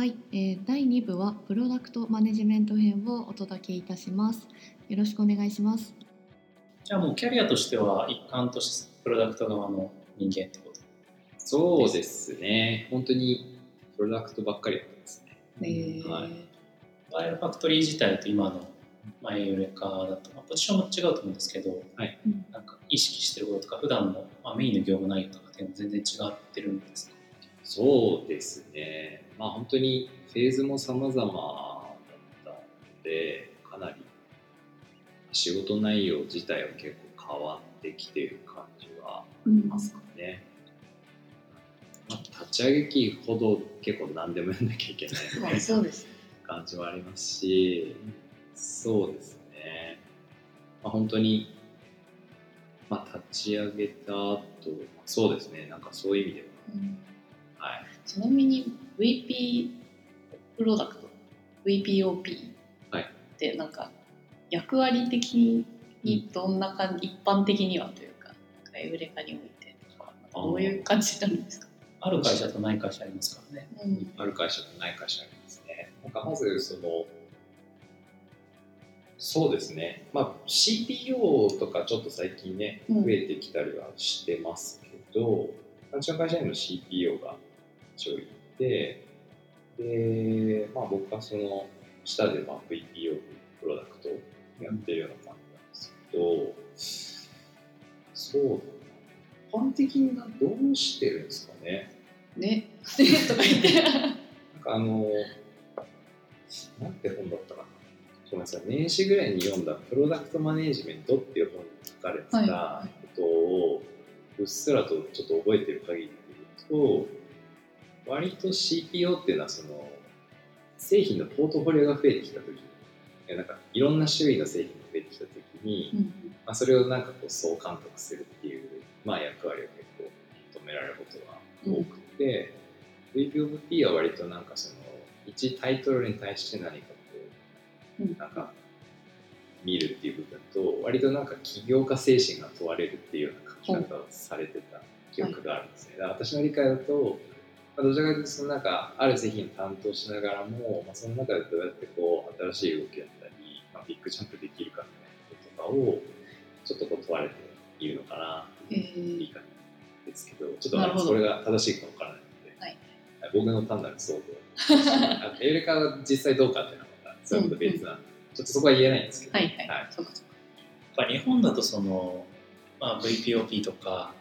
はい、えー、第2部はプロダクトマネジメント編をお届けいたします。よろしくお願いします。じゃあもうキャリアとしては一貫としてプロダクト側の人間ってこと？そうですね。本当にプロダクトばっかりだったんですね。えーはいワイルファクトリー自体と今のマイユレカだと、まあ、ポジションも違うと思うんですけど、うんなんか意識してることとか普段の、まあ、メインの業務内容とかっていうのも全然違ってるんですか？そうですね。まあ本当にフェーズも様々だったので、かなり仕事内容自体は結構変わってきている感じはありますかね。まあ、立ち上げ期ほど結構何でもやんなきゃいけないみたいな。感じはありますし、そうですね。まあ、本当に、まあ、立ち上げた後、そうですね。なんかそういう意味では、はい。ちなみに VP プロダクト VPOP はいってなんか役割的にどんな感じ、一般的にはというかなんかエウレカにおいてとかどういう感じになるんですか、ある会社とない会社ありますからね。うんある会社とない会社ありますね。なんかまず、その、そうですね。まあ、CPO とかちょっと最近ね、うん増えてきたりはしてますけど、うちの会社にも CPO が一応いて、で、まあ僕はその下でまあ VPO プロダクトをやってるような感じなんですけど、そうだな。一般的になどうしてるんですかね。ねとか言ってなんかあの、なんて本だったかな。ごめんなさい、年始ぐらいに読んだプロダクトマネージメントっていう本に書かれてはいたはことを、うっすらとちょっと覚えてる限りで言うと、割と CPO っていうのはその、製品のポートフォリオが増えてきたときに、いやなんかいろんな種類の製品が増えてきたときに、うん。まあ、それをなんかこう総監督するっていう、まあ、役割を結構求められることが多くて、VPOP は割となんかその一タイトルに対して何かこう、うん。なんか見るっていう部分と割となんか起業家精神が問われるっていうような書き方をされてた記憶があるんですね。だから私の理解だと、まあ、どちらかというとそのなんかある製品を担当しながらも、まあ、その中でどうやってこう新しい動きだったり、まあ、ビッグジャンプできるかみたいなこととかをちょっとこう問われているのかな。えー。理解ですけど、ちょっとそれが正しいかわからないので、はい。僕の単なる想像。あエウレカが実際どうかっていうのはまた、それはまた別なんで、ちょっとそこは言えないんですけど、はいはい、日本だとその、まあ、VPOP とか、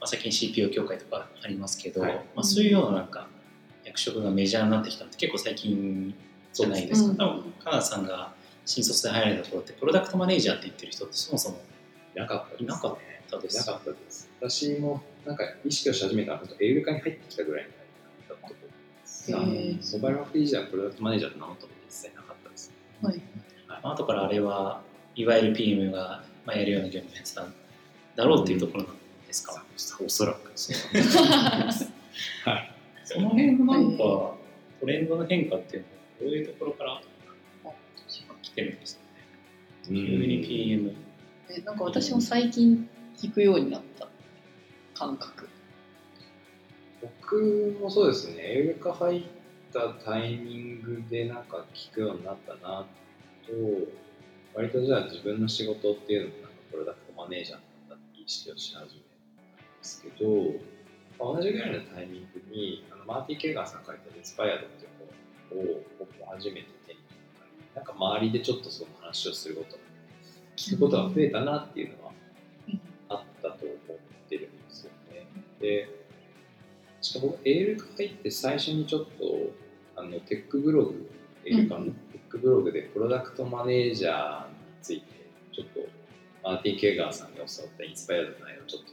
まあ、最近 CPO 協会とかありますけど、はいまあ、そういうようななんか役職がメジャーになってきたのって結構最近じゃないですか。うんカナダさんが新卒で入られた頃ってプロダクトマネージャーって言ってる人ってそもそもいなかったです、いなかったですいなかったです。私もなんか意識をし始めたのは、エウレカに入ってきたぐらいだったと思います。モバイルアプリ時代はプロダクトマネージャーって名乗ったこと一切なかったです。はいまあ後からあれはいわゆる PM がまあやるような業務をやってたんだろうっていうところなんですか、おそらくそう。なんです。はい。その辺のなんかトレンドの変化っていうのはどういうところから来てるんですかね？急に PM えなんか私も最近聞くようになった感覚。僕もそうですね、エウレカ入ったタイミングでなんか聞くようになったなと、割とじゃあ自分の仕事っていうのもなんかプロダクトマネージャーなんだって意識をし始めですけど、まあ同じぐらいのタイミングにあのマーティ・ケーガンさんが書いた INSPIRED っていう本を僕も初めて手に入れたり、なんか周りでちょっとその話をすることが、聞くことが増えたなっていうのはあったと思ってるんですよね。で、しかも僕、エールカ入って最初にちょっとあのテックブログ、エールカのうんテックブログでプロダクトマネージャーについて、ちょっとマーティン・ケーガーさんに教わったインスパイアの内容をちょっと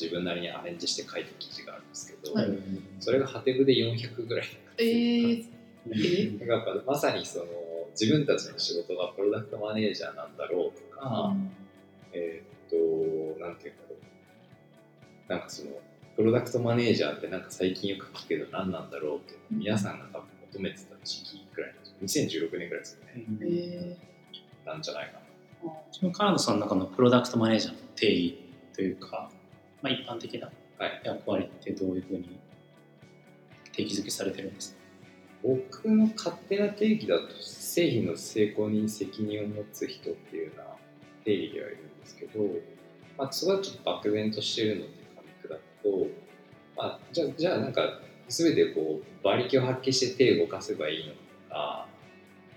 自分なりにアレンジして書いた記事があるんですけど、はいそれがハテブで400ぐらいえー、えなんかまさにその自分たちの仕事がプロダクトマネージャーなんだろうとか、えーっと、なんていうんだろう。なんかその、プロダクトマネージャーってなんか最近よく聞くけど何なんだろうって皆さんが多分求めてた時期くらいの、2016年くらいですよね。えなんじゃないかな。ー、そのカナダさんの中のプロダクトマネージャーの定義というか、まあ、一般的なはい。役割ってどういうふうに定義づけされてるんですか？僕の勝手な定義だと製品の成功に責任を持つ人っていうような定義ではいるんですけど、まあ、それはちょっと漠然としてるので噛み砕くと、まあ、じゃあじゃあなんか全てこう馬力を発揮して手を動かせばいいのか、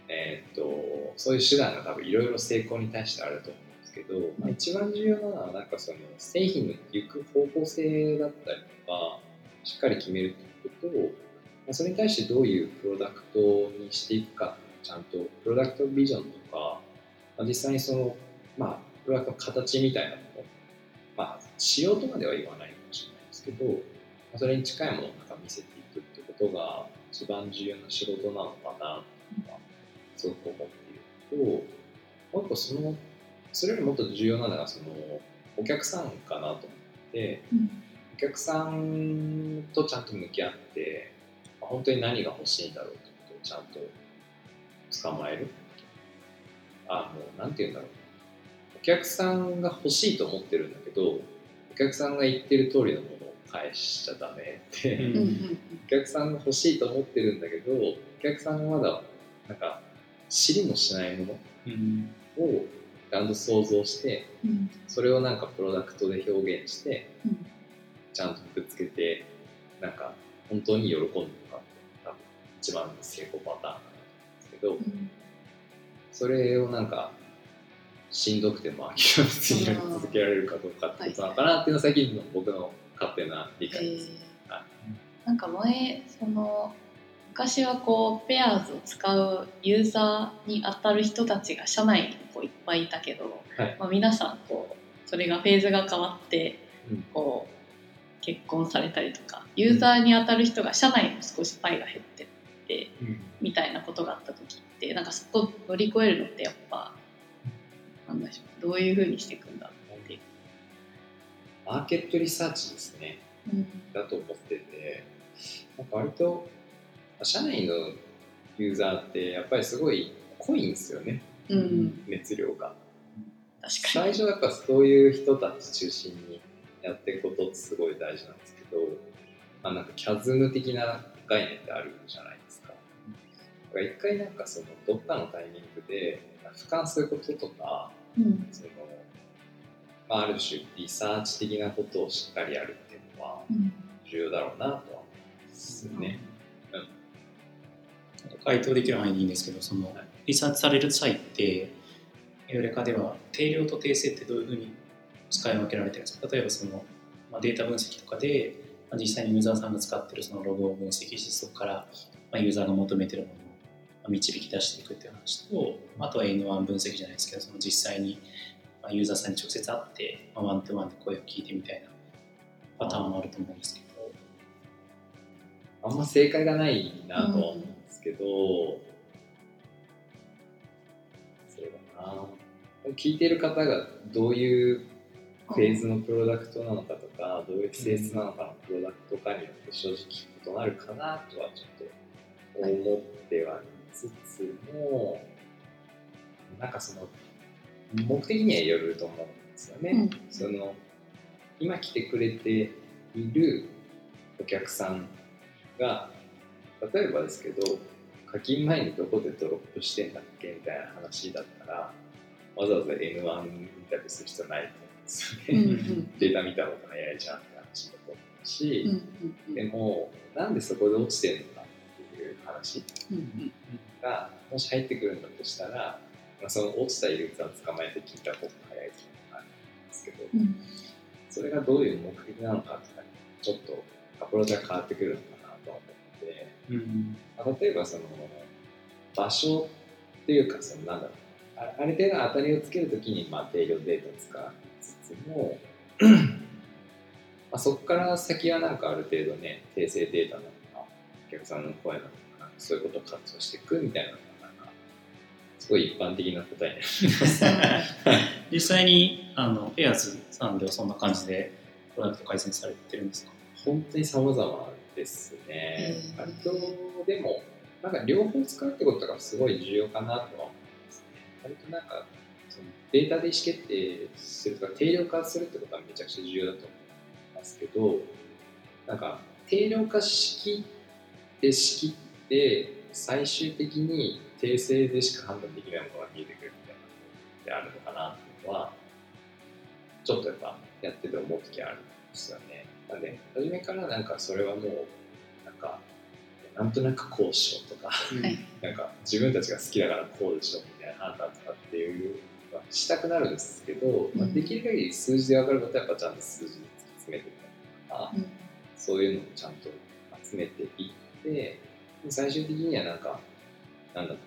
えーっとそういう手段が多分いろいろ成功に対してあると思けど、まあ、一番重要なのはなんかその製品の行く方向性だったりとかしっかり決めるってことと、まあ、それに対してどういうプロダクトにしていくかちゃんとプロダクトビジョンとか、まあ、実際にその、まあ、プロダクトの形みたいなもの、まあ、仕様とまでは言わないかもしれないですけど、まあ、それに近いものをなんか見せていくってことが一番重要な仕事なのかなとはすごく思っているともう一個そのそれよりもっと重要なのがそのお客さんかなと思ってうんお客さんとちゃんと向き合ってまあ本当に何が欲しいんだろうってことをちゃんと捕まえる。あもうなんて言うんだろう。お客さんが欲しいと思ってるんだけどお客さんが言ってる通りのものを返しちゃダメって、お客さんが欲しいと思ってるんだけどお客さんがまだなんか知りもしないもうんのをちゃんと想像してうん。それをなんかプロダクトで表現してうん。ちゃんとぶつけてなんか本当に喜んでるかって多分一番の成功パターンかなんですけどうんそれをなんかしんどくても諦めずにやり続けられるかどうかってことなのかなっていうのが最近の僕の勝手な理解です。はいなんか前その昔はこうペアーズを使うユーザーに当たる人たちが社内にこういっぱいいたけど、はい。まあ、皆さんこうそれがフェーズが変わってうん。こう結婚されたりとかユーザーに当たる人が社内にも少しパイが減ってってみたいなことがあった時ってなんかそこ乗り越えるのってやっぱなんでしょうどういうふうにしていくんだっていう。マーケットリサーチですね。うん。だと思ってて割と社内のユーザーってやっぱりすごい濃いんですよね。うん、熱量が。確か最に。初はやっぱそういう人たち中心にやっていくことってすごい大事なんですけど、まあ、なんかキャズム的な概念ってあるじゃないですか。一回なんかそのどっかのタイミングで俯瞰することとかうん。その、まあ、ある種リサーチ的なことをしっかりやるっていうのはうん。重要だろうなとは思いますね。回答できる範囲でいいんですけどそのはい。リサーチされる際ってエウレカでは定量と定性ってどういうふうに使い分けられてるんですか？例えばその、まあ、データ分析とかで、まあ、実際にユーザーさんが使ってるそのログを分析してそこから、まあ、ユーザーが求めてるものをまあ導き出していくっていう話とあとは N1 分析じゃないですけどその実際にまあユーザーさんに直接会って、まあ、ワントゥワンで声を聞いてみたいなパターンもあると思うんですけど。あんま正解がないなとは思けど、そうだな聞いてる方がどういうフェーズのプロダクトなのかとかどういう性質なのかのプロダクトかによって正直異なるかなとはちょっと思ってはいつつも、なんかその目的にはよると思うんですよね。うんその今来てくれているお客さんが例えばですけど課金前にどこでドロップしてんだっけみたいな話だったらわざわざ N1 インタビューする必要ないと思うんですよね。うんうんデータ見たことないじゃんって話だと思うし、うんうんでもなんでそこで落ちてるのかっていう話がもし入ってくるんだとしたら、まあ、その落ちたユーザーを捕まえて聞いた方が早いと思うんですけど、うん。それがどういう目的なのかっていうのはちょっとアプローチが変わってくるのかなと思って、うん。まあ例えばその場所っていうかそのなんだろう。あある程度当たりをつけるときにまあ定量データを使いつつも まあそこから先はなんかある程度ね訂正データなのかお客さんの声なのかそういうことを活用していくみたいなのがなんかすごい一般的な答えになります。実際にあのペアーズさんではそんな感じでプロダクト改善されてるんですか？本当に様々ですね。割とでもなんか両方使うってことがすごい重要かなとは思いますね。割となんかそのデータで意思決定するとか定量化するってことはめちゃくちゃ重要だと思いますけどなんか定量化しきってしきって最終的に訂正でしか判断できないものが見えてくるみたいなのであるのかなっていうのはちょっとやっぱやってて思う時ある。んですよね。なんで初めからなんかそれはもうなんかなんとなくこうしようとかはい。なんか自分たちが好きだからこうでしょみたいな判断とかっていうのはしたくなるんですけど、まあ、うんできる限り数字で分かることはやっぱちゃんと数字で突き詰めてみたりとか、うん。そういうのをちゃんと集めていってで最終的にはなんかなんだろう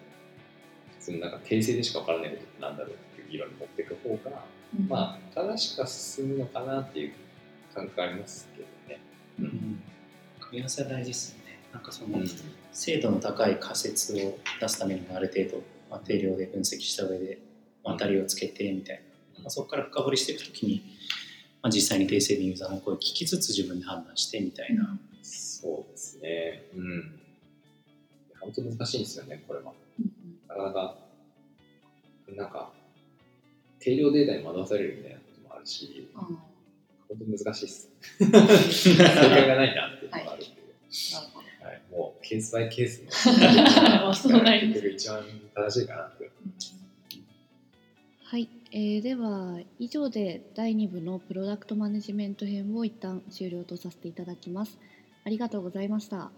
そのなんか訂正でしか分からないことってなんだろうっていう議論に持っていく方が、うん。まあ正しくは進むのかなっていう感覚ありますけどね。うん組み合わせは大事ですよねなんかその、うん精度の高い仮説を出すためにもある程度、まあ、定量で分析した上で、まあ、当たりをつけてみたいな、まあ、そこから深掘りしていくときに、まあ、実際に訂正でユーザーの声を聞きつつ自分で判断してみたいな、そうですね。うん。本当難しいんですよね、これは。うんなかなか、なんか、定量データに惑わされるみたいなこともあるし、うんうん本当に難しいです。正解がないなっていうのがあるんで、なるほどはいもうケースバイケースのまあそうなります結局一番正しいかなって。はい、えーでは以上で第2部のプロダクトマネジメント編を一旦終了とさせていただきます。ありがとうございました。